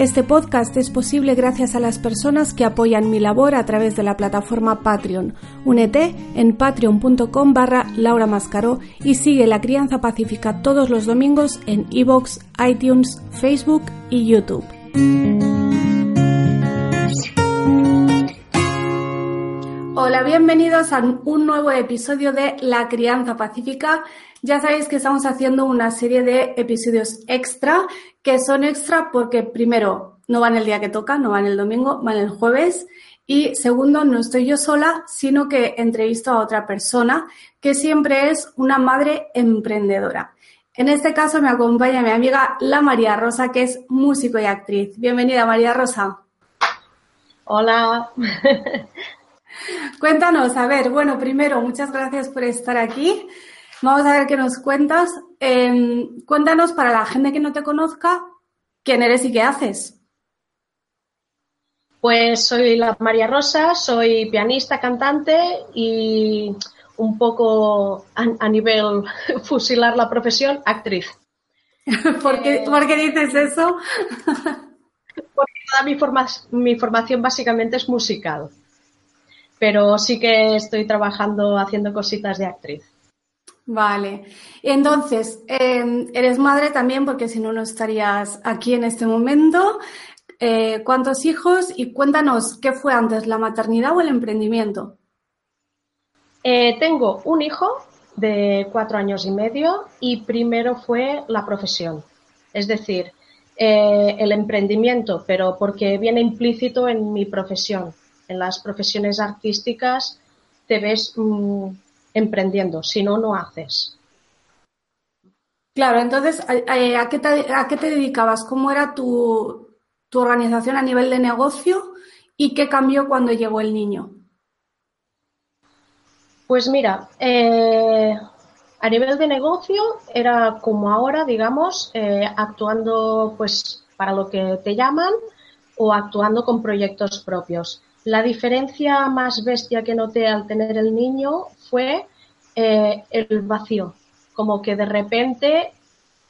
Este podcast es posible gracias a las personas que apoyan mi labor a través de la plataforma Patreon. Únete en patreon.com barra Laura Mascaró y sigue La Crianza Pacífica todos los domingos en iVoox, iTunes, Facebook y YouTube. Hola, bienvenidos a un nuevo episodio de La Crianza Pacífica. Ya sabéis que estamos haciendo una serie de episodios extra, que son extra porque primero no van el día que toca, no van el domingo, van el jueves. Y segundo, no estoy yo sola, sino que entrevisto a otra persona que siempre es una madre emprendedora. En este caso me acompaña mi amiga La María Rosa, que es músico y actriz. Bienvenida, María Rosa. Hola. Cuéntanos, a ver, bueno, primero, muchas gracias por estar aquí. Vamos a ver qué nos cuentas. Em, cuéntanos para la gente que no te conozca quién eres y qué haces. Pues soy la María Rosa, soy pianista, cantante y un poco a, nivel fusilar la profesión, actriz. ¿Por qué, dices eso? porque toda mi, mi formación básicamente es musical, pero sí que estoy trabajando haciendo cositas de actriz. Vale. Entonces, em, eres madre también, porque si no, no estarías aquí en este momento. Eh, ¿Cuántos hijos? Y cuéntanos, ¿qué fue antes, la maternidad o el emprendimiento? Eh, tengo un hijo de cuatro años y medio y primero fue la profesión. Es decir, eh, el emprendimiento, pero porque viene implícito en mi profesión. En las profesiones artísticas te ves mm, emprendiendo, si no, no haces. Claro, entonces, ¿a, qué, te, dedicabas? ¿Cómo era tu, organización a nivel de negocio y qué cambió cuando llegó el niño? Pues mira, eh, a nivel de negocio era como ahora, digamos, eh, actuando pues para lo que te llaman o actuando con proyectos propios. La diferencia más bestia que noté al tener el niño fue eh, el vacío, como que de repente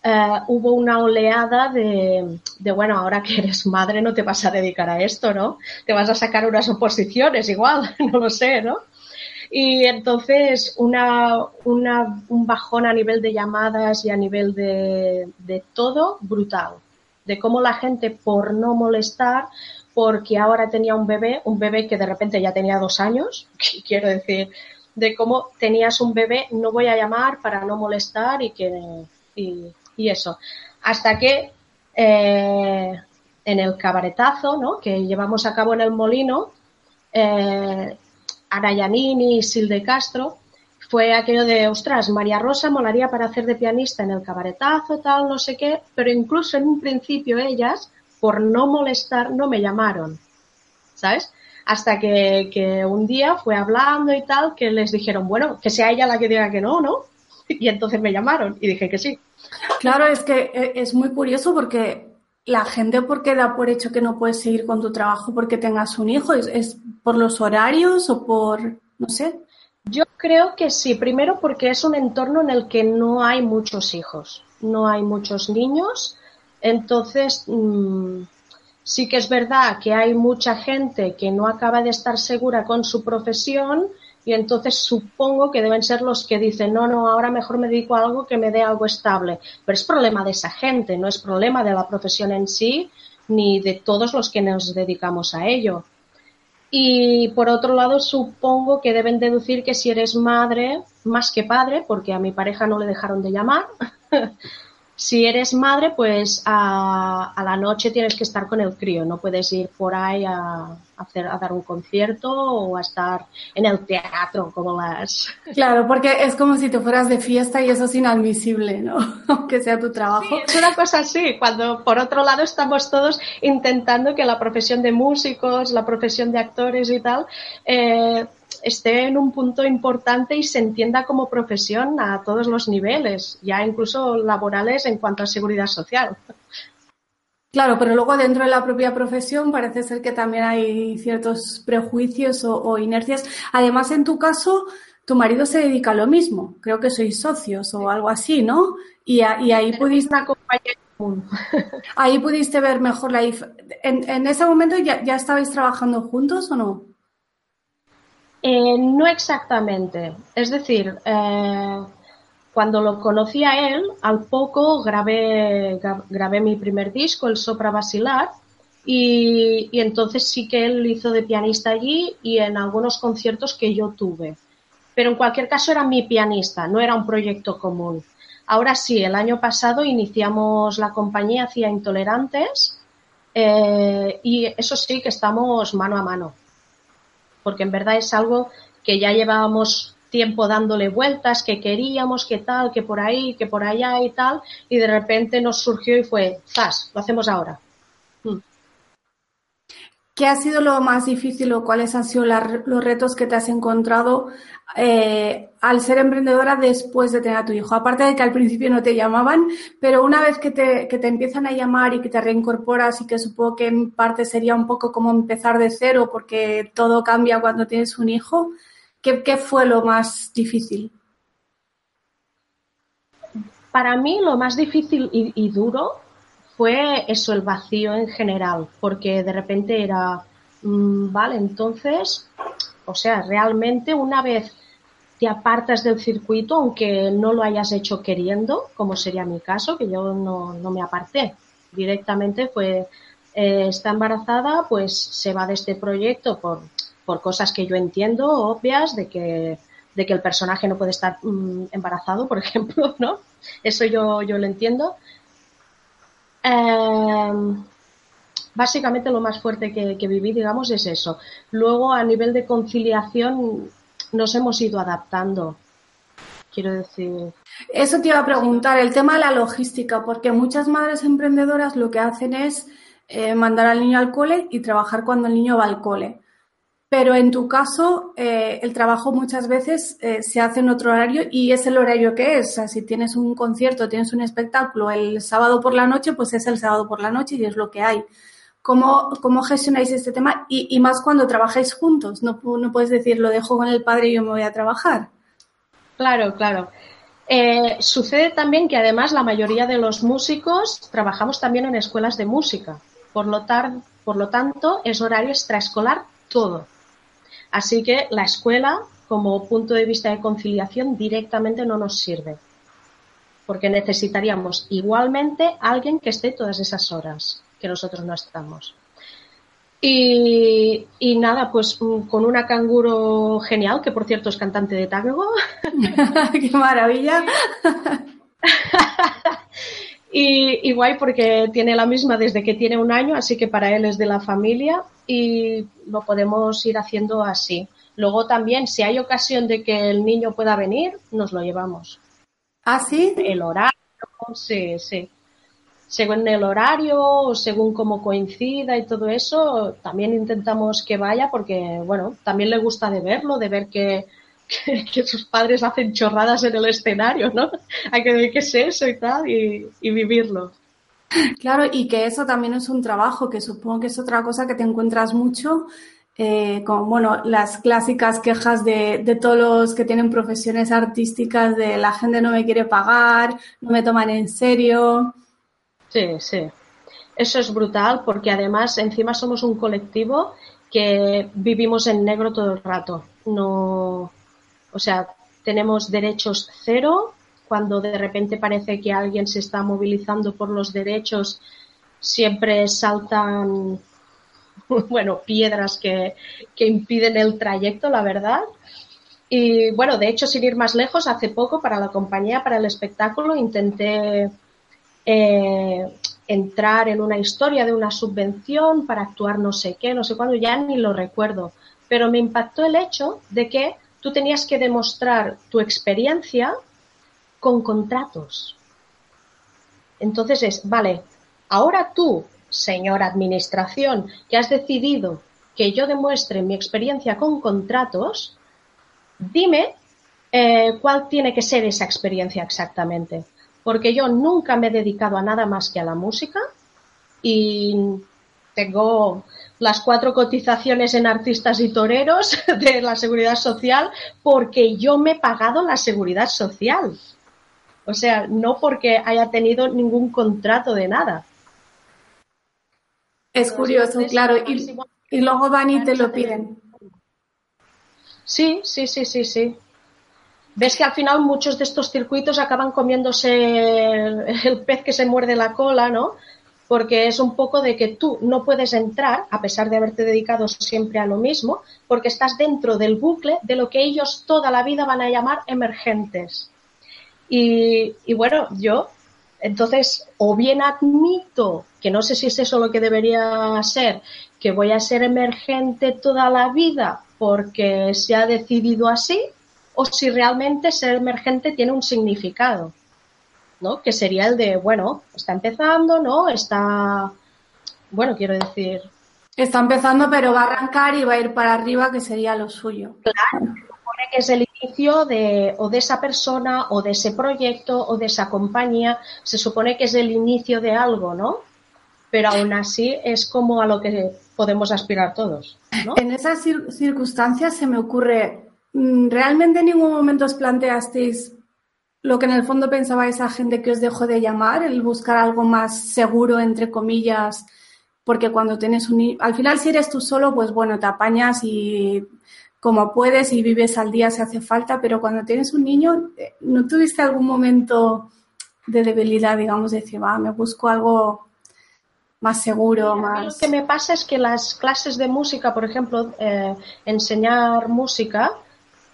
eh, hubo una oleada de, bueno, ahora que eres madre no te vas a dedicar a esto, ¿no? Te vas a sacar unas oposiciones igual, no lo sé, ¿no? Y entonces una, un bajón a nivel de llamadas y a nivel de, de todo brutal. De cómo la gente por no molestar porque ahora tenía un bebé, un bebé que de repente ya tenía dos años, quiero decir, de cómo tenías un bebé, no voy a llamar para no molestar y que y, eso. Hasta que eh, en el cabaretazo ¿no? que llevamos a cabo en el molino, eh, Arayanini y Sil de Castro, fue aquello de, ostras, María Rosa molaría para hacer de pianista en el cabaretazo, tal, no sé qué, pero incluso en un principio ellas por no molestar, no me llamaron, ¿sabes? Hasta que, un día fue hablando y tal, que les dijeron, bueno, que sea ella la que diga que no, ¿no? Y entonces me llamaron y dije que sí. Claro, es que eh, es muy curioso porque la gente, ¿por qué da por hecho que no puedes seguir con tu trabajo porque tengas un hijo? ¿Es, es por los horarios o por, no sé? Yo creo que sí. Primero porque es un entorno en el que no hay muchos hijos, no hay muchos niños entonces, mm, sí que es verdad que hay mucha gente que no acaba de estar segura con su profesión y entonces supongo que deben ser los que dicen, no, no, ahora mejor me dedico a algo que me dé algo estable. Pero es problema de esa gente, no es problema de la profesión en sí ni de todos los que nos dedicamos a ello. Y por otro lado, supongo que deben deducir que si eres madre, más que padre, porque a mi pareja no le dejaron de llamar, Si eres madre, pues a, la noche tienes que estar con el crío, no puedes ir por ahí a, hacer, a dar un concierto o a estar en el teatro como las... Claro, porque es como si te fueras de fiesta y eso es inadmisible, ¿no? Aunque sea tu trabajo. Sí, es una cosa así, cuando por otro lado estamos todos intentando que la profesión de músicos, la profesión de actores y tal, eh, esté en un punto importante y se entienda como profesión a todos los niveles, ya incluso laborales en cuanto a seguridad social. Claro, pero luego dentro de la propia profesión parece ser que también hay ciertos prejuicios o, inercias. Además, en tu caso, tu marido se dedica a lo mismo. Creo que sois socios o algo así, ¿no? Y, ahí pudiste... ahí pudiste ver mejor la ¿En, en ese momento ya, ya estabais trabajando juntos o no? Eh, no exactamente. Es decir, eh, cuando lo conocí a él, al poco grabé, grabé mi primer disco, el Sopra Basilar, y, y, entonces sí que él hizo de pianista allí y en algunos conciertos que yo tuve. Pero en cualquier caso era mi pianista, no era un proyecto común. Ahora sí, el año pasado iniciamos la compañía Hacia Intolerantes eh, y eso sí que estamos mano a mano porque en verdad es algo que ya llevábamos tiempo dándole vueltas, que queríamos, que tal, que por ahí, que por allá y tal, y de repente nos surgió y fue, ¡zas! Lo hacemos ahora. Hmm. ¿Qué ha sido lo más difícil o cuáles han sido los retos que te has encontrado eh, al ser emprendedora después de tener a tu hijo? Aparte de que al principio no te llamaban, pero una vez que te, que te empiezan a llamar y que te reincorporas y que supongo que en parte sería un poco como empezar de cero porque todo cambia cuando tienes un hijo, ¿qué, qué fue lo más difícil? Para mí lo más difícil y duro fue eso, el vacío en general, porque de repente era, mm, vale, entonces, o sea, realmente una vez te apartas del circuito, aunque no lo hayas hecho queriendo, como sería mi caso, que yo no, no me aparté, directamente fue, eh, está embarazada, pues se va de este proyecto por, por cosas que yo entiendo, obvias, de que de que el personaje no puede estar mm, embarazado, por ejemplo, ¿no? Eso yo, yo lo entiendo. Em, básicamente lo más fuerte que, viví, digamos, es eso. Luego, a nivel de conciliación, nos hemos ido adaptando. Quiero decir. Eso te iba a preguntar, el tema de la logística, porque muchas madres emprendedoras lo que hacen es eh, mandar al niño al cole y trabajar cuando el niño va al cole. Pero en tu caso, eh, el trabajo muchas veces eh, se hace en otro horario y es el horario que es. O sea, si tienes un concierto, tienes un espectáculo el sábado por la noche, pues es el sábado por la noche y es lo que hay. ¿Cómo, cómo gestionáis este tema? Y, más cuando trabajáis juntos. No, no puedes decir, lo dejo con el padre y yo me voy a trabajar. Claro, claro. Eh, sucede también que además la mayoría de los músicos trabajamos también en escuelas de música. Por lo, por lo tanto, es horario extraescolar todo. Así que la escuela, como punto de vista de conciliación, directamente no nos sirve. Porque necesitaríamos igualmente alguien que esté todas esas horas que nosotros no estamos. Y, nada, pues mm, con una canguro genial, que por cierto es cantante de tango. ¡Qué maravilla! y, guay porque tiene la misma desde que tiene un año, así que para él es de la familia y lo podemos ir haciendo así. Luego también, si hay ocasión de que el niño pueda venir, nos lo llevamos. ¿Ah, sí? El horario, sí, sí. Según el horario, o según cómo coincida y todo eso, también intentamos que vaya porque, bueno, también le gusta de verlo, de ver que, sus padres hacen chorradas en el escenario, ¿no? Hay que ver qué es eso y tal, y vivirlo. Claro, y que eso también es un trabajo, que supongo que es otra cosa que te encuentras mucho, eh, con bueno, las clásicas quejas de, de, todos los que tienen profesiones artísticas, de la gente no me quiere pagar, no me toman en serio. Sí, sí. Eso es brutal porque además encima somos un colectivo que vivimos en negro todo el rato. No, o sea, tenemos derechos cero, cuando de repente parece que alguien se está movilizando por los derechos, siempre saltan, bueno, piedras que, impiden el trayecto, la verdad. Y bueno, de hecho, sin ir más lejos, hace poco para la compañía, para el espectáculo, intenté eh, entrar en una historia de una subvención para actuar no sé qué, no sé cuándo, ya ni lo recuerdo. Pero me impactó el hecho de que tú tenías que demostrar tu experiencia con contratos. Entonces es, vale, ahora tú, señora administración, que has decidido que yo demuestre mi experiencia con contratos, dime eh, cuál tiene que ser esa experiencia exactamente. Porque yo nunca me he dedicado a nada más que a la música y tengo las cuatro cotizaciones en artistas y toreros de la seguridad social porque yo me he pagado la seguridad social. O sea, no porque haya tenido ningún contrato de nada. Es curioso, claro. Y, y luego van y te lo piden. Sí, sí, sí, sí, sí. Ves que al final muchos de estos circuitos acaban comiéndose el, pez que se muerde la cola, ¿no? Porque es un poco de que tú no puedes entrar, a pesar de haberte dedicado siempre a lo mismo, porque estás dentro del bucle de lo que ellos toda la vida van a llamar emergentes. Y, bueno, yo entonces, o bien admito, que no sé si es eso lo que debería ser, que voy a ser emergente toda la vida porque se ha decidido así, o si realmente ser emergente tiene un significado, ¿no? Que sería el de, bueno, está empezando, ¿no? Está, bueno, quiero decir. Está empezando, pero va a arrancar y va a ir para arriba, que sería lo suyo. Claro, que es el inicio de o de esa persona o de ese proyecto o de esa compañía, se supone que es el inicio de algo, ¿no? Pero aún así es como a lo que podemos aspirar todos. ¿no? En esas circunstancias se me ocurre, ¿realmente en ningún momento os planteasteis lo que en el fondo pensaba esa gente que os dejó de llamar, el buscar algo más seguro, entre comillas? Porque cuando tienes un... Al final, si eres tú solo, pues bueno, te apañas y como puedes y vives al día si hace falta, pero cuando tienes un niño, eh, ¿no tuviste algún momento de debilidad, digamos, de decir, va, me busco algo más seguro, más... Lo que me pasa es que las clases de música, por ejemplo, eh, enseñar música,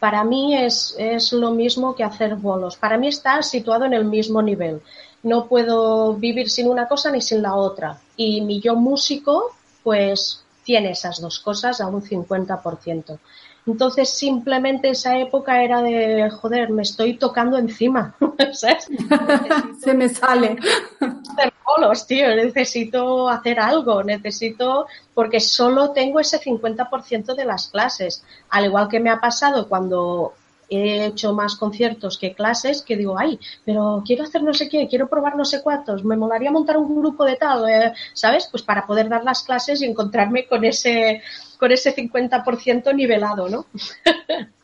para mí es, es lo mismo que hacer bolos. Para mí está situado en el mismo nivel. No puedo vivir sin una cosa ni sin la otra. Y mi yo músico, pues tiene esas dos cosas a un 50%. Entonces simplemente esa época era de, joder, me estoy tocando encima, ¿sabes? Se me sale. Hacer bolos, tío, necesito hacer algo, necesito, porque solo tengo ese 50% de las clases. Al igual que me ha pasado cuando he hecho más conciertos que clases que digo, ay, pero quiero hacer no sé qué, quiero probar no sé cuántos, me molaría montar un grupo de tal, eh", ¿sabes? Pues para poder dar las clases y encontrarme con ese, con ese 50% nivelado, ¿no?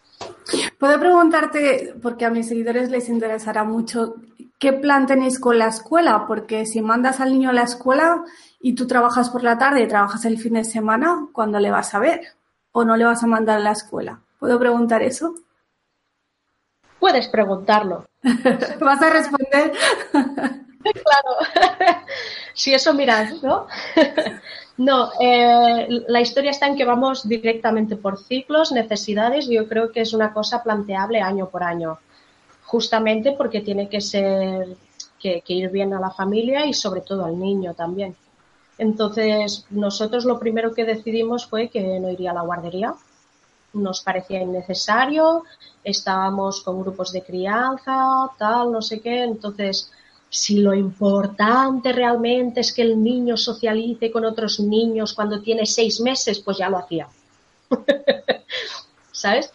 Puedo preguntarte, porque a mis seguidores les interesará mucho, ¿qué plan tenéis con la escuela? Porque si mandas al niño a la escuela y tú trabajas por la tarde y trabajas el fin de semana, ¿cuándo le vas a ver? ¿O no le vas a mandar a la escuela? ¿Puedo preguntar eso? Puedes preguntarlo. ¿Vas a responder? claro. si eso miras, ¿no? no, eh, la historia está en que vamos directamente por ciclos, necesidades, y yo creo que es una cosa planteable año por año. Justamente porque tiene que ser, que ir bien a la familia y sobre todo al niño también. Entonces, nosotros lo primero que decidimos fue que no iría a la guardería, nos parecía innecesario, estábamos con grupos de crianza, tal, no sé qué, entonces si lo importante realmente es que el niño socialice con otros niños cuando tiene seis meses, pues ya lo hacía. ¿Sabes?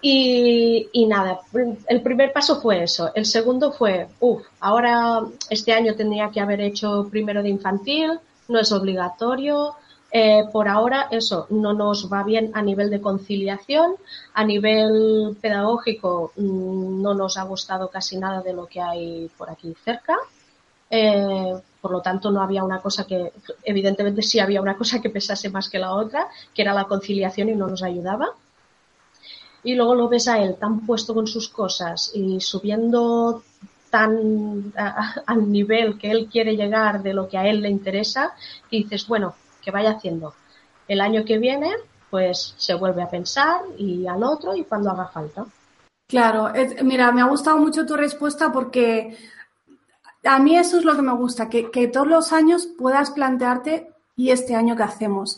Y, y, nada, el primer paso fue eso. El segundo fue, uff, ahora este año tendría que haber hecho primero de infantil, no es obligatorio, eh, por ahora eso no nos va bien a nivel de conciliación, a nivel pedagógico mm, no nos ha gustado casi nada de lo que hay por aquí cerca. Eh, por lo tanto, no había una cosa que, evidentemente sí había una cosa que pesase más que la otra, que era la conciliación y no nos ayudaba. Y luego lo ves a él tan puesto con sus cosas y subiendo tan al nivel que él quiere llegar de lo que a él le interesa, que dices, bueno, que vaya haciendo. El año que viene, pues se vuelve a pensar y al otro y cuando haga falta. Claro, mira, me ha gustado mucho tu respuesta porque a mí eso es lo que me gusta, que, que todos los años puedas plantearte y este año qué hacemos.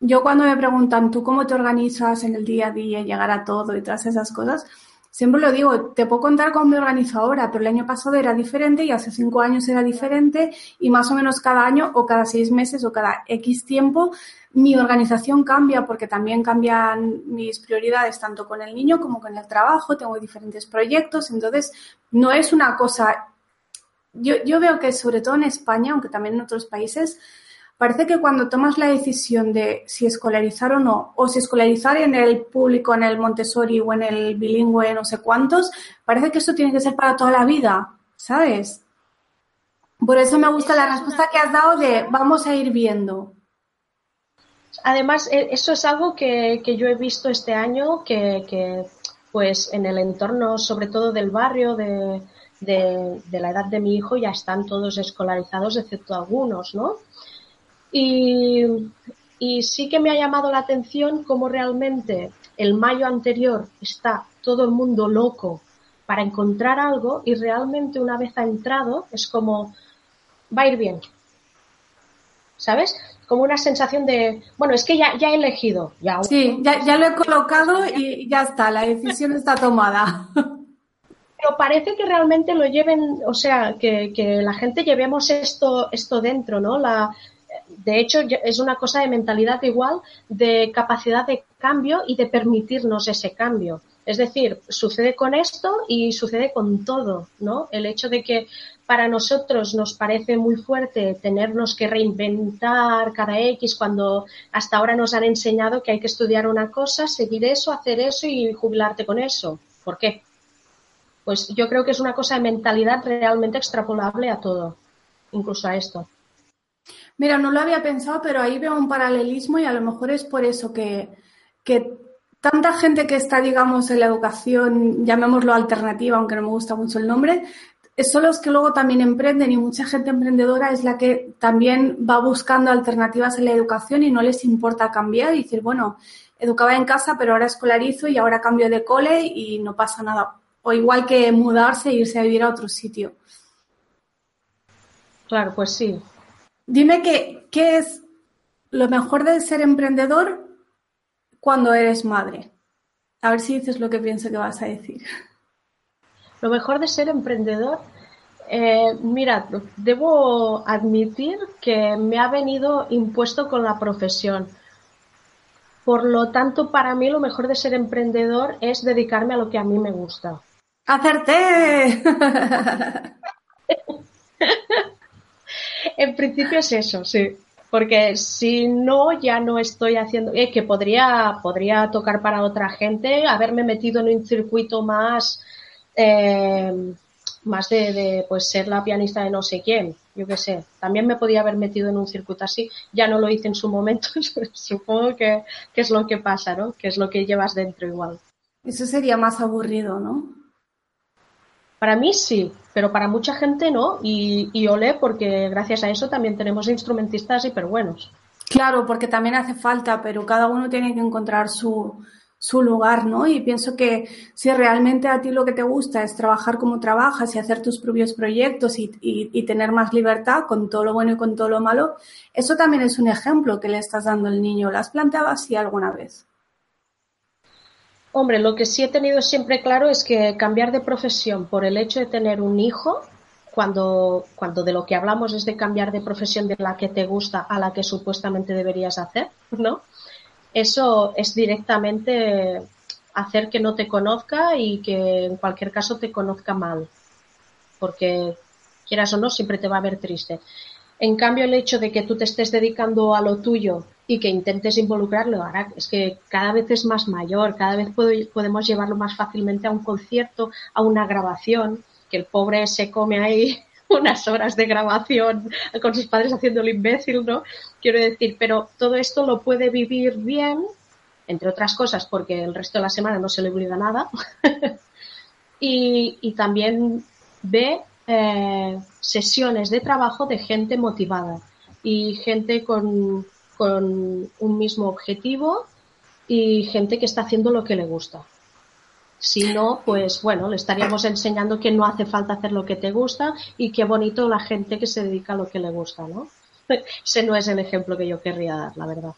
Yo cuando me preguntan tú cómo te organizas en el día a día, llegar a todo y todas esas cosas, siempre lo digo, te puedo contar cómo me organizo ahora, pero el año pasado era diferente y hace cinco años era diferente y más o menos cada año o cada seis meses o cada X tiempo mi organización cambia porque también cambian mis prioridades tanto con el niño como con el trabajo, tengo diferentes proyectos, entonces no es una cosa, yo, yo veo que sobre todo en España, aunque también en otros países, parece que cuando tomas la decisión de si escolarizar o no, o si escolarizar en el público, en el Montessori o en el bilingüe, no sé cuántos, parece que esto tiene que ser para toda la vida, ¿sabes? Por eso me gusta la respuesta que has dado de vamos a ir viendo. Además, e, eso es algo que, yo he visto este año, que, pues en el entorno, sobre todo del barrio, de, la edad de mi hijo, ya están todos escolarizados, excepto algunos, ¿no? Y, y sí que me ha llamado la atención cómo realmente el mayo anterior está todo el mundo loco para encontrar algo y realmente una vez ha entrado es como va a ir bien. ¿Sabes? como una sensación de, bueno, es que ya, ya he elegido. Ya, sí, ya, ya lo he colocado y ya está, la decisión está tomada. Pero parece que realmente lo lleven, o sea, que, que la gente llevemos esto, esto dentro, ¿no? La, de hecho, es una cosa de mentalidad igual, de capacidad de cambio y de permitirnos ese cambio. Es decir, sucede con esto y sucede con todo, ¿no? El hecho de que para nosotros nos parece muy fuerte tenernos que reinventar cada X cuando hasta ahora nos han enseñado que hay que estudiar una cosa, seguir eso, hacer eso y jubilarte con eso. ¿Por qué? Pues yo creo que es una cosa de mentalidad realmente extrapolable a todo, incluso a esto. Mira, no lo había pensado, pero ahí veo un paralelismo y a lo mejor es por eso que, que tanta gente que está, digamos, en la educación, llamémoslo alternativa, aunque no me gusta mucho el nombre, son los que luego también emprenden y mucha gente emprendedora es la que también va buscando alternativas en la educación y no les importa cambiar y decir, bueno, educaba en casa, pero ahora escolarizo y ahora cambio de cole y no pasa nada. O igual que mudarse e irse a vivir a otro sitio. Claro, pues sí. Dime que, qué es lo mejor de ser emprendedor cuando eres madre. A ver si dices lo que pienso que vas a decir. Lo mejor de ser emprendedor, eh, mira, debo admitir que me ha venido impuesto con la profesión. Por lo tanto, para mí lo mejor de ser emprendedor es dedicarme a lo que a mí me gusta. ¡Hacerte! en principio es eso, sí. Porque si no, ya no estoy haciendo, eh, que podría, podría tocar para otra gente, haberme metido en un circuito más eh, más de, pues ser la pianista de no sé quién, yo qué sé. También me podía haber metido en un circuito así, ya no lo hice en su momento, supongo que, es lo que pasa, ¿no? Que es lo que llevas dentro igual. Eso sería más aburrido, ¿no? Para mí sí, pero para mucha gente no, y, y olé porque gracias a eso también tenemos instrumentistas hiper buenos. Claro, porque también hace falta, pero cada uno tiene que encontrar su, su lugar, ¿no? Y pienso que si realmente a ti lo que te gusta es trabajar como trabajas y hacer tus propios proyectos y, y, tener más libertad con todo lo bueno y con todo lo malo, eso también es un ejemplo que le estás dando al niño. ¿Lo has planteado así alguna vez? Hombre, lo que sí he tenido siempre claro es que cambiar de profesión por el hecho de tener un hijo, cuando, cuando de lo que hablamos es de cambiar de profesión de la que te gusta a la que supuestamente deberías hacer, ¿no? eso es directamente hacer que no te conozca y que en cualquier caso te conozca mal. Porque quieras o no, siempre te va a ver triste. En cambio, el hecho de que tú te estés dedicando a lo tuyo y que intentes involucrarlo, ahora es que cada vez es más mayor, cada vez podemos llevarlo más fácilmente a un concierto, a una grabación, que el pobre se come ahí unas horas de grabación con sus padres haciendo el imbécil, ¿no? Quiero decir, pero todo esto lo puede vivir bien, entre otras cosas, porque el resto de la semana no se le olvida nada. y, también ve eh, sesiones de trabajo de gente motivada y gente con, con un mismo objetivo y gente que está haciendo lo que le gusta. Si no, pues bueno, le estaríamos enseñando que no hace falta hacer lo que te gusta y qué bonito la gente que se dedica a lo que le gusta, ¿no? Ese no es el ejemplo que yo querría dar, la verdad.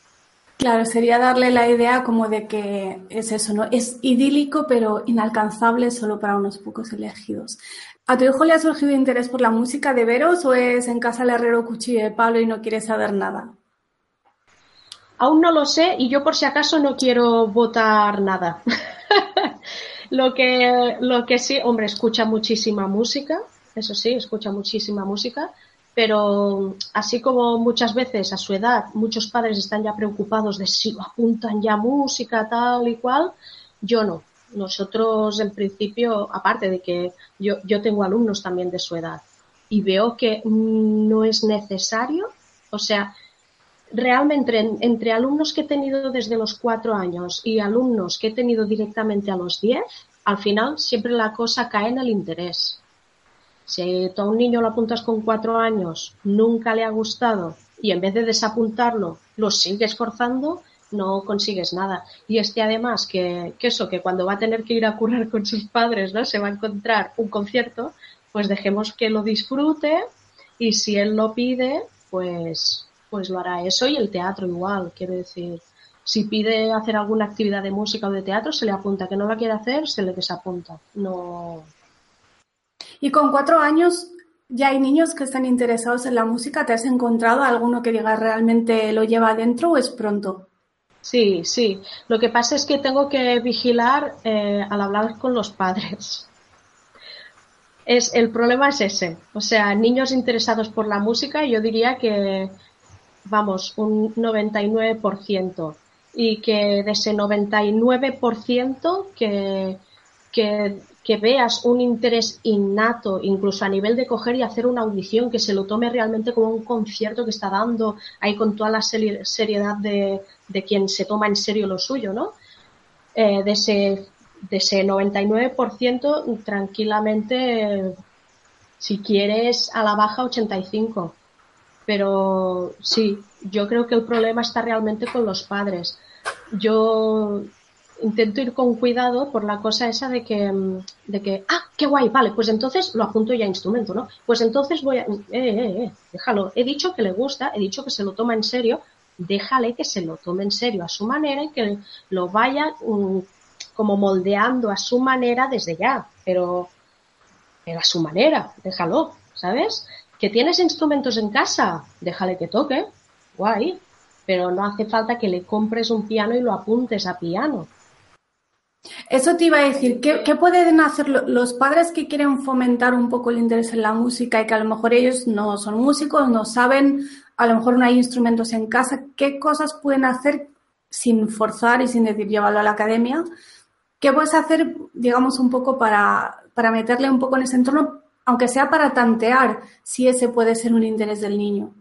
Claro, sería darle la idea como de que es eso, ¿no? Es idílico pero inalcanzable solo para unos pocos elegidos. ¿A tu hijo le ha surgido interés por la música de veros o es en casa el herrero cuchillo de palo y no quiere saber nada? Aún no lo sé y yo por si acaso no quiero votar nada. lo, que, lo que sí, hombre, escucha muchísima música, eso sí, escucha muchísima música, pero así como muchas veces a su edad muchos padres están ya preocupados de si apuntan ya música tal y cual, yo no. Nosotros en principio, aparte de que yo, yo tengo alumnos también de su edad y veo que no es necesario, o sea, realmente entre, alumnos que he tenido desde los cuatro años y alumnos que he tenido directamente a los diez, al final siempre la cosa cae en el interés. Si a un niño lo apuntas con cuatro años, nunca le ha gustado y en vez de desapuntarlo lo sigues forzando, no consigues nada. Y este además que, que, eso, que cuando va a tener que ir a currar con sus padres, ¿no? Se va a encontrar un concierto, pues dejemos que lo disfrute y si él lo pide, pues, pues lo hará eso y el teatro igual, quiero decir. Si pide hacer alguna actividad de música o de teatro, se le apunta. Que no la quiere hacer, se le desapunta. No, y con cuatro años ya hay niños que están interesados en la música. ¿Te has encontrado alguno que diga realmente lo lleva adentro o es pronto? Sí, sí. Lo que pasa es que tengo que vigilar eh, al hablar con los padres. Es, el problema es ese. O sea, niños interesados por la música, yo diría que, vamos, un 99%. Y que de ese 99% que, que que veas un interés innato, incluso a nivel de coger y hacer una audición, que se lo tome realmente como un concierto que está dando ahí con toda la seriedad de, de quien se toma en serio lo suyo, ¿no? Eh, de, ese, de ese 99%, tranquilamente, si quieres, a la baja 85. Pero sí, yo creo que el problema está realmente con los padres. Yo intento ir con cuidado por la cosa esa de que, mm, de que, ah, qué guay, vale, pues entonces lo apunto ya a instrumento, ¿no? Pues entonces voy a, eh, eh, eh, déjalo, he dicho que le gusta, he dicho que se lo toma en serio, déjale que se lo tome en serio a su manera y que lo vaya mm, como moldeando a su manera desde ya, pero, pero a su manera, déjalo, ¿sabes? Que tienes instrumentos en casa, déjale que toque, guay, pero no hace falta que le compres un piano y lo apuntes a piano. Eso te iba a decir, ¿qué, pueden hacer los padres que quieren fomentar un poco el interés en la música y que a lo mejor ellos no son músicos, no saben, a lo mejor no hay instrumentos en casa? ¿Qué cosas pueden hacer sin forzar y sin decir llevarlo a la academia? ¿Qué puedes hacer, digamos, un poco para, para meterle un poco en ese entorno, aunque sea para tantear si ese puede ser un interés del niño?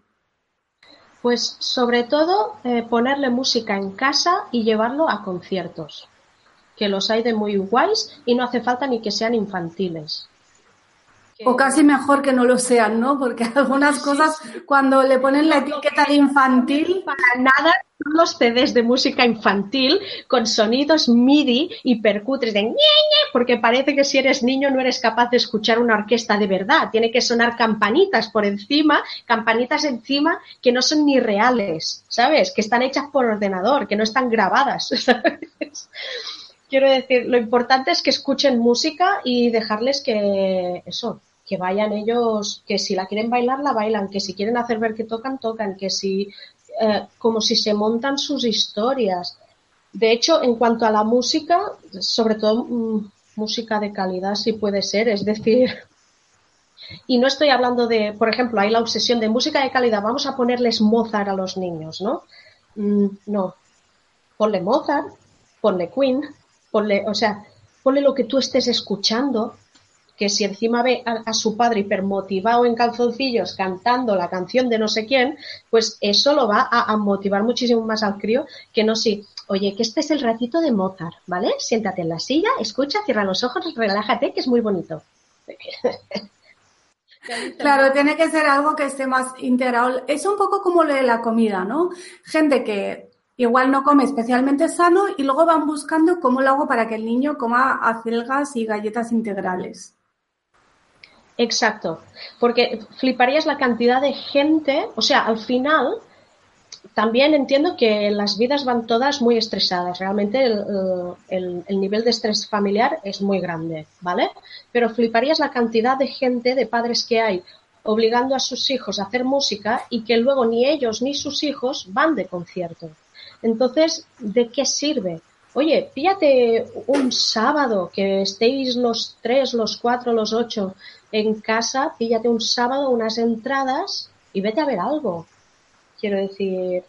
Pues sobre todo eh, ponerle música en casa y llevarlo a conciertos que los hay de muy guays y no hace falta ni que sean infantiles. O casi mejor que no lo sean, ¿no? Porque algunas cosas, cuando le ponen la etiqueta de infantil. Para nada los CDs de música infantil con sonidos MIDI y percutres de ñe, porque parece que si eres niño no eres capaz de escuchar una orquesta de verdad. Tiene que sonar campanitas por encima, campanitas encima que no son ni reales, ¿sabes? Que están hechas por ordenador, que no están grabadas, ¿sabes? quiero decir, lo importante es que escuchen música y dejarles que eso, que vayan ellos, que si la quieren bailar, la bailan, que si quieren hacer ver que tocan, tocan, que si, eh, como si se montan sus historias. De hecho, en cuanto a la música, sobre todo mm, música de calidad, si puede ser, es decir, y no estoy hablando de, por ejemplo, hay la obsesión de música de calidad, vamos a ponerles Mozart a los niños, ¿no? Mm, no. Ponle Mozart, ponle Queen, ponle, o sea, ponle lo que tú estés escuchando, que si encima ve a, su padre hipermotivado en calzoncillos cantando la canción de no sé quién, pues eso lo va a, motivar muchísimo más al crío que no si, oye, que este es el ratito de Mozart, ¿vale? Siéntate en la silla, escucha, cierra los ojos, relájate, que es muy bonito. Claro, tiene que ser algo que esté más integrado. Es un poco como lo de la comida, ¿no? Gente que igual no come especialmente sano y luego van buscando cómo lo hago para que el niño coma acelgas y galletas integrales. Exacto, porque fliparías la cantidad de gente, o sea, al final también entiendo que las vidas van todas muy estresadas. Realmente el, nivel de estrés familiar es muy grande, ¿vale? Pero fliparías la cantidad de gente, de padres que hay obligando a sus hijos a hacer música y que luego ni ellos ni sus hijos van de concierto. Entonces, ¿de qué sirve? Oye, píllate un sábado que estéis los tres, los cuatro, los ocho en casa, píllate un sábado unas entradas y vete a ver algo quiero decir,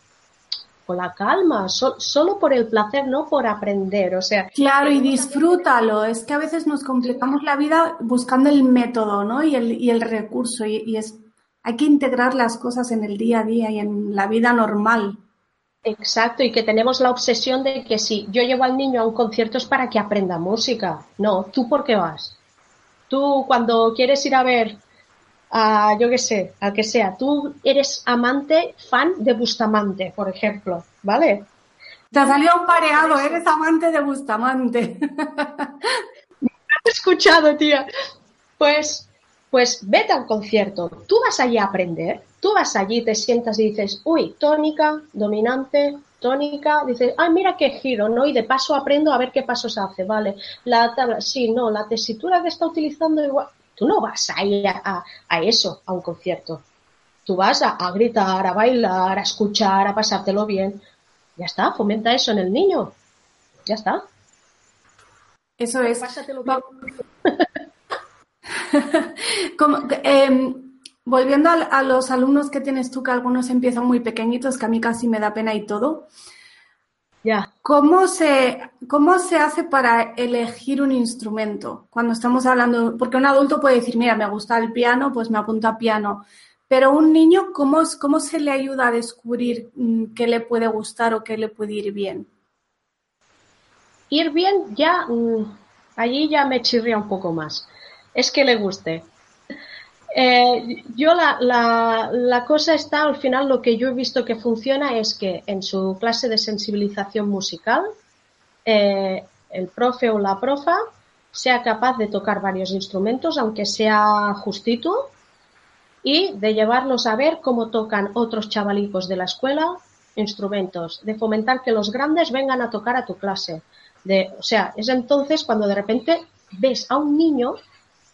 con la calma, solo por el placer, no por aprender, o sea. Claro, y disfrútalo. Es que a veces nos complicamos la vida buscando el método, ¿no? Y el, y el recurso, y, es, hay que integrar las cosas en el día a día y en la vida normal. Exacto, y que tenemos la obsesión de que si yo llevo al niño a un concierto es para que aprenda música. No, ¿tú por qué vas? Tú cuando quieres ir a ver a, yo qué sé, al que sea. Tú eres amante, fan de Bustamante, por ejemplo, ¿vale? Te ha salido un pareado, eres amante de Bustamante. Me has escuchado, tía. Pues, pues vete al concierto. Tú vas allí a aprender. Tú vas allí, te sientas y dices, uy, tónica, dominante, tónica, dices, ay, mira qué giro, ¿no? Y de paso aprendo a ver qué pasos hace, ¿vale? La tabla, sí, no, la tesitura que está utilizando igual, Tú no vas a ir a, eso, a un concierto. Tú vas a, gritar, a bailar, a escuchar, a pasártelo bien. Ya está, fomenta eso en el niño. Ya está. Eso es. Pásatelo bien. Em, volviendo a, los alumnos que tienes tú, que algunos empiezan muy pequeñitos, que a mí casi me da pena y todo. ¿Cómo se, ¿Cómo se hace para elegir un instrumento? Cuando estamos hablando, porque un adulto puede decir, mira, me gusta el piano, pues me apunta a piano. Pero un niño, ¿cómo, ¿cómo se le ayuda a descubrir mm, qué le puede gustar o qué le puede ir bien? Ir bien ya, mm, allí ya me chirría un poco más. Es que le guste. Eh, yo la, la, cosa está, al final lo que yo he visto que funciona es que en su clase de sensibilización musical, eh, el profe o la profa sea capaz de tocar varios instrumentos, aunque sea justito, y de llevarlos a ver cómo tocan otros chavalicos de la escuela instrumentos, de fomentar que los grandes vengan a tocar a tu clase. De, o sea, es entonces cuando de repente ves a un niño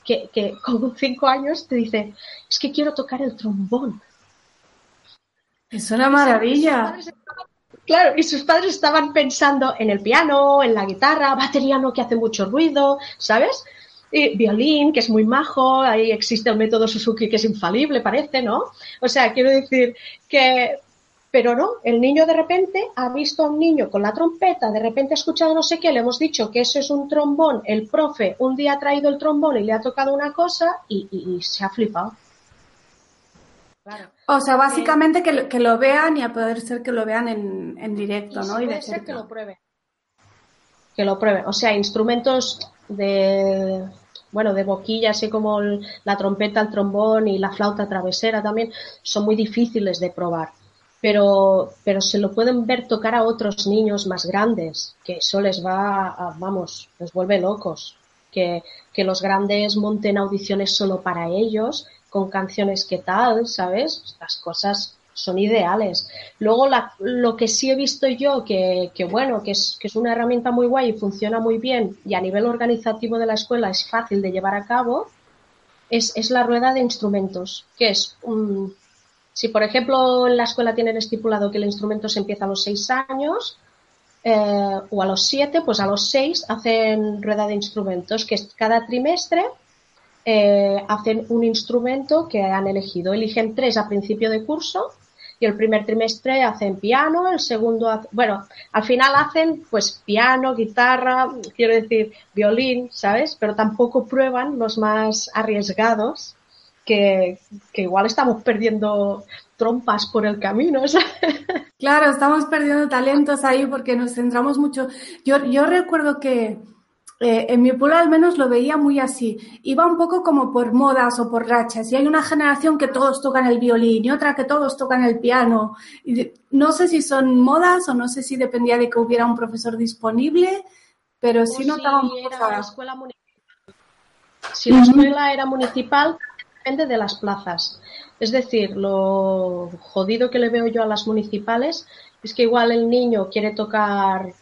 que, con cinco años te dice, es que quiero tocar el trombón. Es una maravilla. Claro, y sus padres estaban pensando en el piano, en la guitarra, batería no que hace mucho ruido, ¿sabes? Y violín, que es muy majo, ahí existe el método Suzuki que es infalible, parece, ¿no? O sea, quiero decir que pero no, el niño de repente ha visto a un niño con la trompeta, de repente ha escuchado no sé qué, le hemos dicho que eso es un trombón, el profe un día ha traído el trombón y le ha tocado una cosa y, se ha flipado. O sea, básicamente que, lo vean y a poder ser que lo vean en, directo, ¿no? y de ser que lo pruebe. Que lo pruebe. O sea, instrumentos de, bueno, de boquilla, así como la trompeta, el trombón y la flauta travesera también, son muy difíciles de probar pero, pero se lo pueden ver tocar a otros niños más grandes, que eso les va, a, vamos, les vuelve locos. Que, que los grandes monten audiciones solo para ellos, con canciones que tal, ¿sabes? Estas cosas son ideales. Luego, la, lo que sí he visto yo, que, que bueno, que es, que es una herramienta muy guay y funciona muy bien, y a nivel organizativo de la escuela es fácil de llevar a cabo, es, es la rueda de instrumentos, que es un, si, por ejemplo, en la escuela tienen estipulado que el instrumento se empieza a los seis años eh, o a los siete, pues a los seis hacen rueda de instrumentos, que cada trimestre eh, hacen un instrumento que han elegido. Eligen tres a principio de curso y el primer trimestre hacen piano, el segundo, bueno, al final hacen pues piano, guitarra, quiero decir, violín, ¿sabes? Pero tampoco prueban los más arriesgados que, igual estamos perdiendo trompas por el camino. Claro, estamos perdiendo talentos ahí porque nos centramos mucho. Yo, yo recuerdo que eh, en mi pueblo al menos lo veía muy así. Iba un poco como por modas o por rachas. Y hay una generación que todos tocan el violín y otra que todos tocan el piano. Y no sé si son modas o no sé si dependía de que hubiera un profesor disponible, pero sí notaba un poco... Si la escuela municipal, depende de las plazas. Es decir, lo jodido que le veo yo a las municipales es que igual el niño quiere tocar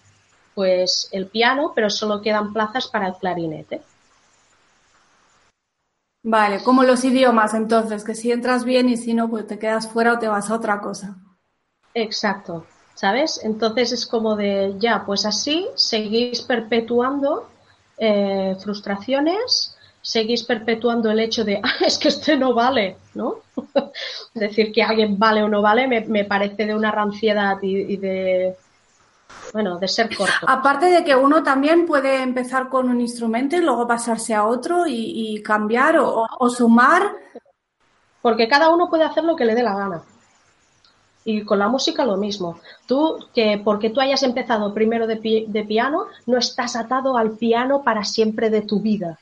pues el piano, pero solo quedan plazas para el clarinete. Vale, como los idiomas entonces, que si entras bien y si no, pues te quedas fuera o te vas a otra cosa. Exacto, ¿sabes? Entonces es como de, ya, pues así seguís perpetuando eh, frustraciones, seguís perpetuando el hecho de, ah, es que este no vale, ¿no? Decir que alguien vale o no vale me, parece de una ranciedad y de bueno, de ser corto. Aparte de que uno también puede empezar con un instrumento y luego pasarse a otro y, cambiar o, sumar. Porque cada uno puede hacer lo que le dé la gana. Y con la música lo mismo. Tú, que porque tú hayas empezado primero de, de piano, no estás atado al piano para siempre de tu vida.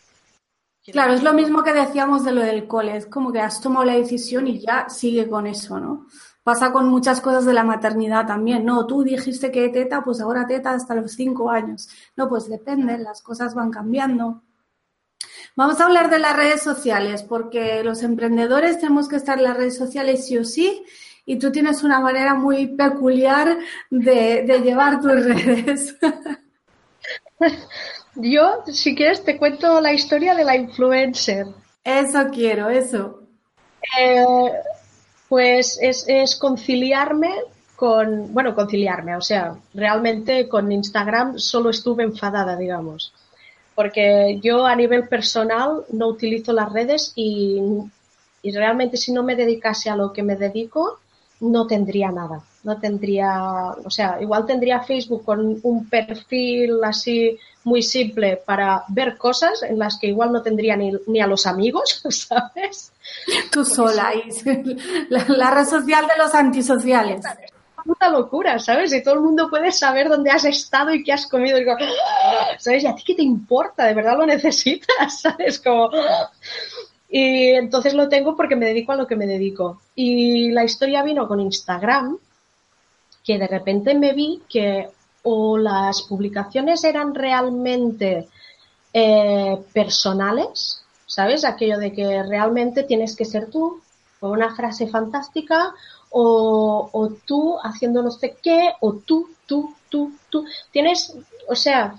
Claro, es lo mismo que decíamos de lo del cole. Es como que has tomado la decisión y ya sigue con eso, ¿no? Pasa con muchas cosas de la maternidad también. No, tú dijiste que teta, pues ahora teta hasta los cinco años. No, pues depende, las cosas van cambiando. Vamos a hablar de las redes sociales, porque los emprendedores tenemos que estar en las redes sociales sí o sí, y tú tienes una manera muy peculiar de, de llevar tus redes. Yo, si quieres, te cuento la historia de la influencer. Eso quiero, eso. Eh, pues es, conciliarme con, bueno, conciliarme, o sea, realmente con Instagram solo estuve enfadada, digamos, porque yo a nivel personal no utilizo las redes y, y realmente si no me dedicase a lo que me dedico, no tendría nada, no tendría, o sea, igual tendría Facebook con un perfil así muy simple para ver cosas en las que igual no tendría ni, ni a los amigos, ¿sabes? Tú sola, la, la, red social de los antisociales. Puta locura, ¿sabes? Y todo el mundo puede saber dónde has estado y qué has comido. Y ¿Sabes? ¿Y a ti qué te importa? ¿De verdad lo necesitas? ¿Sabes? Como... Y entonces lo tengo porque me dedico a lo que me dedico. Y la historia vino con Instagram, que de repente me vi que o las publicaciones eran realmente eh, personales, ¿sabes? Aquello de que realmente tienes que ser tú, con una frase fantástica, o, o tú haciendo no sé qué, o tú, tú, tú, tú. Tienes, o sea,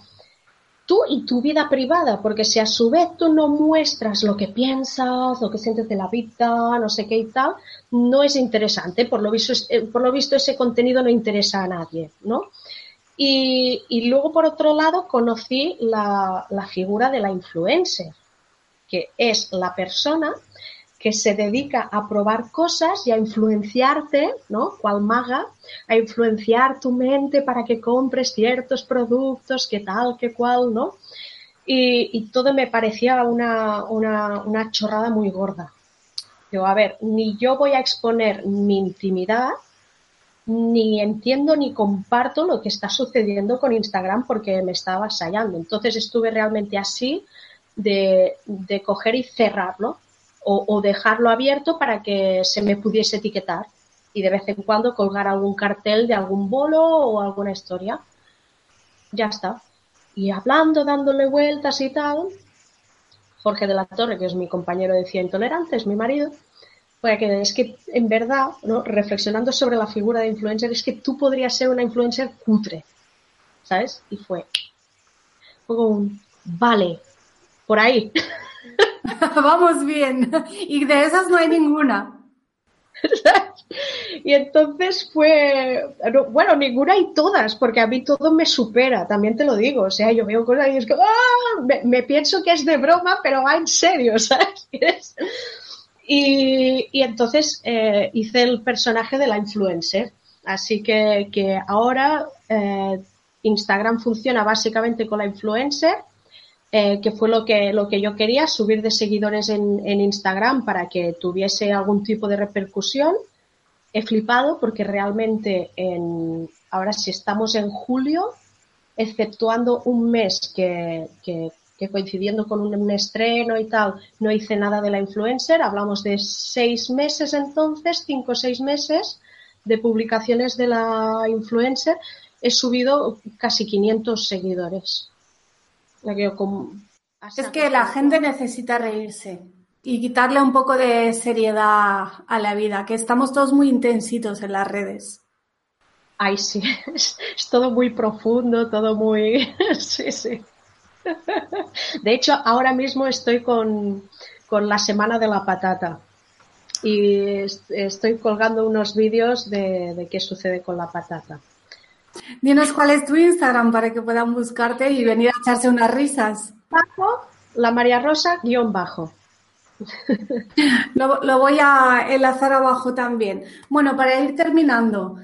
tú y tu vida privada, porque si a su vez tú no muestras lo que piensas, lo que sientes de la vida, no sé qué y tal, no es interesante. Por lo visto, eh, por lo visto ese contenido no interesa a nadie, ¿no? Y, y luego, por otro lado, conocí la, la figura de la influencer, que es la persona que se dedica a probar cosas y a influenciarte, ¿no? Cual maga, a influenciar tu mente para que compres ciertos productos, que tal, que cual, ¿no? Y, todo me parecía una, una, una chorrada muy gorda. Digo, a ver, ni yo voy a exponer mi intimidad, ni entiendo ni comparto lo que está sucediendo con Instagram porque me estaba asallando. Entonces estuve realmente así de, de coger y cerrarlo o, dejarlo abierto para que se me pudiese etiquetar y de vez en cuando colgar algún cartel de algún bolo o alguna historia. Ya está. Y hablando, dándole vueltas y tal, Jorge de la Torre, que es mi compañero de Cien Intolerantes, mi marido, fue que es que en verdad, ¿no? reflexionando sobre la figura de influencer, es que tú podrías ser una influencer cutre, ¿sabes? Y fue, fue como un, vale, por ahí. Vamos bien. Y de esas no hay ninguna. y entonces fue, bueno, ninguna y todas, porque a mí todo me supera, también te lo digo. O sea, yo veo cosas y es que ¡ah! me, pienso que es de broma, pero va en serio, ¿sabes? Y, entonces eh, hice el personaje de la influencer. Así que, que ahora eh, Instagram funciona básicamente con la influencer eh, que fue lo que, lo que yo quería, subir de seguidores en, Instagram para que tuviese algún tipo de repercusión. He flipado porque realmente en, ahora si estamos en julio, exceptuando un mes que, que, que coincidiendo con un estreno y tal, no hice nada de la influencer. Hablamos de seis meses entonces, cinco o seis meses de publicaciones de la influencer. He subido casi 500 seguidores es que la gente necesita reírse. y quitarle un poco de seriedad a la vida, que estamos todos muy intensitos en las redes. Ay, sí, es, todo muy profundo, todo muy... sí, sí. De hecho, ahora mismo estoy con, la semana de la patata y estoy colgando unos vídeos de, de qué sucede con la patata. Dinos cuál es tu Instagram para que puedan buscarte y venir a echarse unas risas. Bajo, la María Rosa, guion bajo. Lo, voy a enlazar abajo también. Bueno, para ir terminando,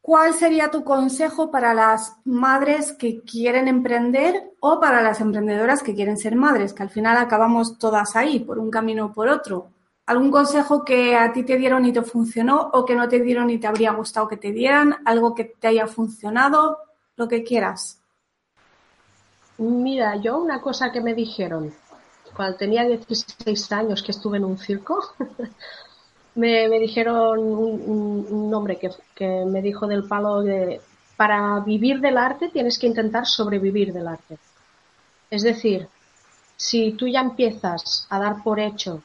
¿cuál sería tu consejo para las madres que quieren emprender o para las emprendedoras que quieren ser madres? Que al final acabamos todas ahí, por un camino o por otro. ¿Algún consejo que a ti te dieron y te funcionó o que no te dieron y te habría gustado que te dieran? ¿Algo que te haya funcionado? Lo que quieras. Mira, yo una cosa que me dijeron, cuando tenía 16 años que estuve en un circo, me, dijeron un, nombre que, que, me dijo del palo de, para vivir del arte tienes que intentar sobrevivir del arte. Es decir, si tú ya empiezas a dar por hecho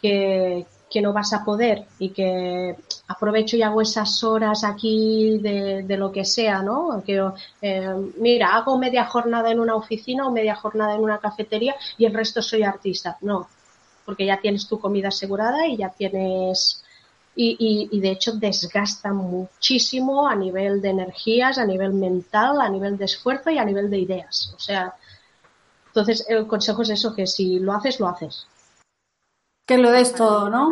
que, no vas a poder y que aprovecho y hago esas horas aquí de, lo que sea, ¿no? Que, eh, mira, hago media jornada en una oficina o media jornada en una cafetería y el resto soy artista. No, porque ya tienes tu comida asegurada y ya tienes... Y, y, de hecho desgasta muchísimo a nivel de energías, a nivel mental, a nivel de esfuerzo y a nivel de ideas. O sea, entonces el consejo es eso, que si lo haces, lo haces. Que lo des todo, ¿no?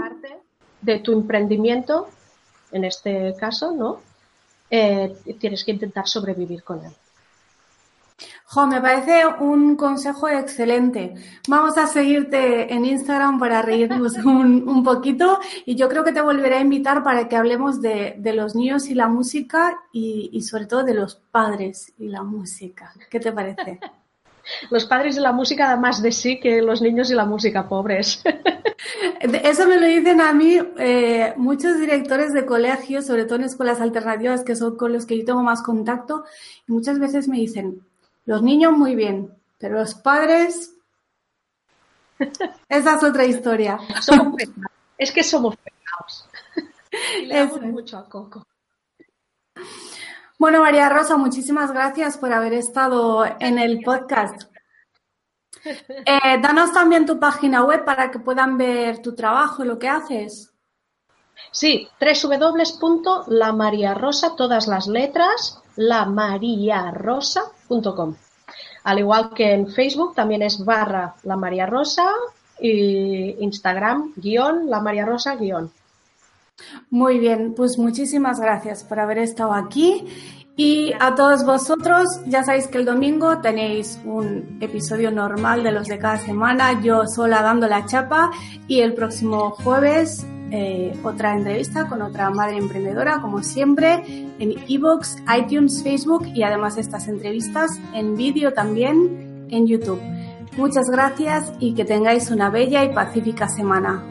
De tu emprendimiento, en este caso, ¿no? Eh, tienes que intentar sobrevivir con él. Jo, me parece un consejo excelente. Vamos a seguirte en Instagram para reírnos un, poquito y yo creo que te volveré a invitar para que hablemos de, los niños y la música y, y, sobre todo de los padres y la música. ¿Qué te parece? los padres de la música dan más de sí que los niños y la música pobres. Eso me lo dicen a mí eh, muchos directores de colegios, sobre todo en escuelas alternativas, que son con los que yo tengo más contacto, y muchas veces me dicen, los niños muy bien, pero los padres... Esa es otra historia. es que somos pecados. Le mucho a Coco. Bueno, María Rosa, muchísimas gracias por haber estado en el podcast. Eh, danos también tu página web para que puedan ver tu trabajo y lo que haces. Sí, www.lamariarosa, todas las letras, lamariarosa.com. Al igual que en Facebook también es barra la María Rosa y Instagram guion la María Rosa guion. Muy bien, pues muchísimas gracias por haber estado aquí. Y a todos vosotros, ya sabéis que el domingo tenéis un episodio normal de los de cada semana, yo sola dando la chapa, y el próximo jueves eh, otra entrevista con otra madre emprendedora, como siempre, en iVoox, iTunes, Facebook y además estas entrevistas en vídeo también en YouTube. Muchas gracias y que tengáis una bella y pacífica semana.